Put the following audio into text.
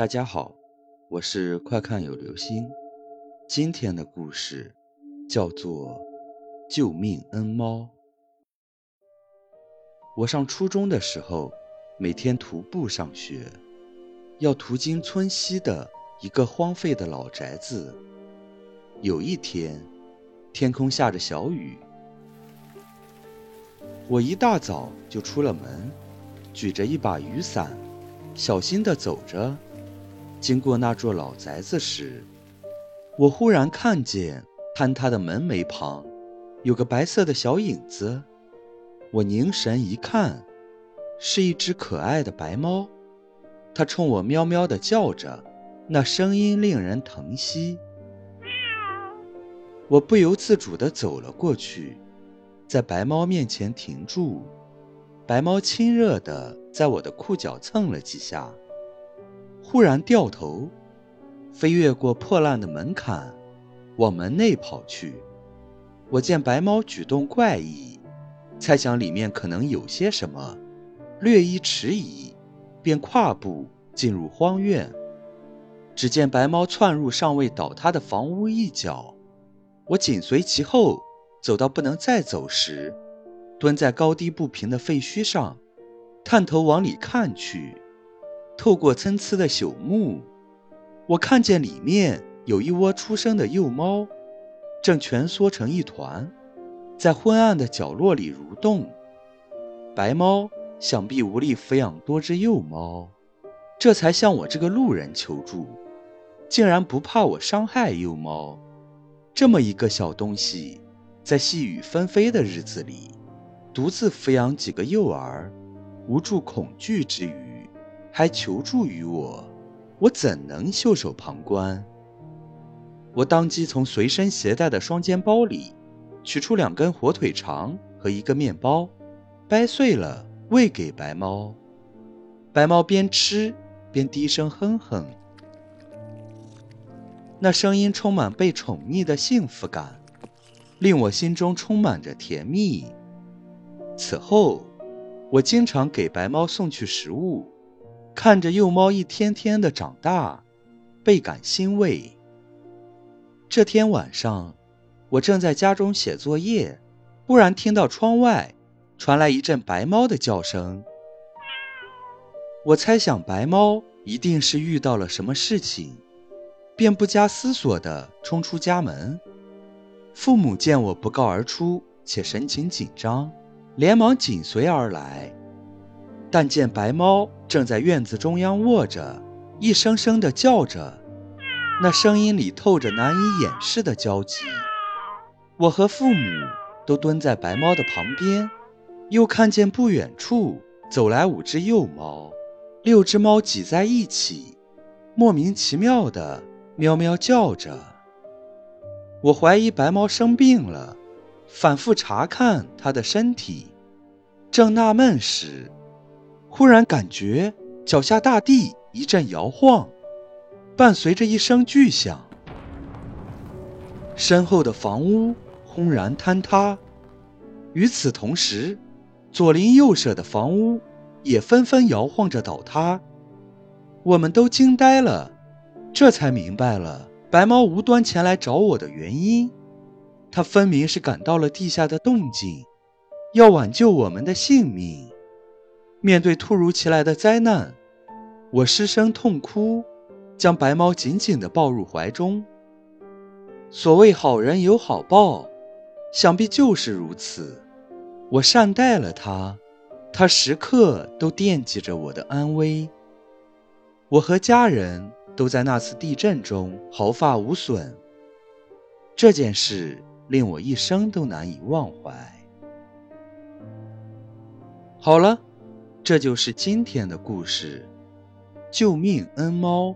大家好，我是快看有流星。今天的故事叫做《救命恩猫》。我上初中的时候，每天徒步上学，要途经村西的一个荒废的老宅子。有一天，天空下着小雨，我一大早就出了门，举着一把雨伞，小心地走着。经过那座老宅子时，我忽然看见坍塌的门楣旁有个白色的小影子。我凝神一看，是一只可爱的白猫，它冲我喵喵地叫着，那声音令人疼惜。我不由自主地走了过去，在白猫面前停住。白猫亲热地在我的裤脚蹭了几下。忽然掉头，飞越过破烂的门槛，往门内跑去。我见白猫举动怪异，猜想里面可能有些什么，略一迟疑，便跨步进入荒院。只见白猫窜入尚未倒塌的房屋一角，我紧随其后，走到不能再走时，蹲在高低不平的废墟上，探头往里看去。透过参差的朽木，我看见里面有一窝出生的幼猫，正蜷缩成一团，在昏暗的角落里蠕动。白猫想必无力抚养多只幼猫，这才向我这个路人求助，竟然不怕我伤害幼猫。这么一个小东西，在细雨纷飞的日子里，独自抚养几个幼儿，无助恐惧之余。还求助于我，我怎能袖手旁观？我当即从随身携带的双肩包里取出两根火腿肠和一个面包，掰碎了喂给白猫。白猫边吃边低声哼哼，那声音充满被宠溺的幸福感，令我心中充满着甜蜜。此后，我经常给白猫送去食物。看着幼猫一天天的长大，倍感欣慰。这天晚上，我正在家中写作业，忽然听到窗外传来一阵白猫的叫声。我猜想白猫一定是遇到了什么事情，便不加思索地冲出家门。父母见我不告而出，且神情紧张，连忙紧随而来。但见白猫正在院子中央卧着，一声声地叫着，那声音里透着难以掩饰的焦急。我和父母都蹲在白猫的旁边，又看见不远处走来五只幼猫，六只猫挤在一起，莫名其妙地喵喵叫着。我怀疑白猫生病了，反复查看它的身体，正纳闷时。忽然感觉脚下大地一阵摇晃，伴随着一声巨响，身后的房屋轰然坍塌。与此同时，左邻右舍的房屋也纷纷摇晃着倒塌。我们都惊呆了，这才明白了白猫无端前来找我的原因。它分明是感到了地下的动静，要挽救我们的性命。面对突如其来的灾难，我失声痛哭，将白猫紧紧地抱入怀中。所谓好人有好报，想必就是如此。我善待了它，它时刻都惦记着我的安危。我和家人都在那次地震中毫发无损，这件事令我一生都难以忘怀。好了。这就是今天的故事，救命恩猫。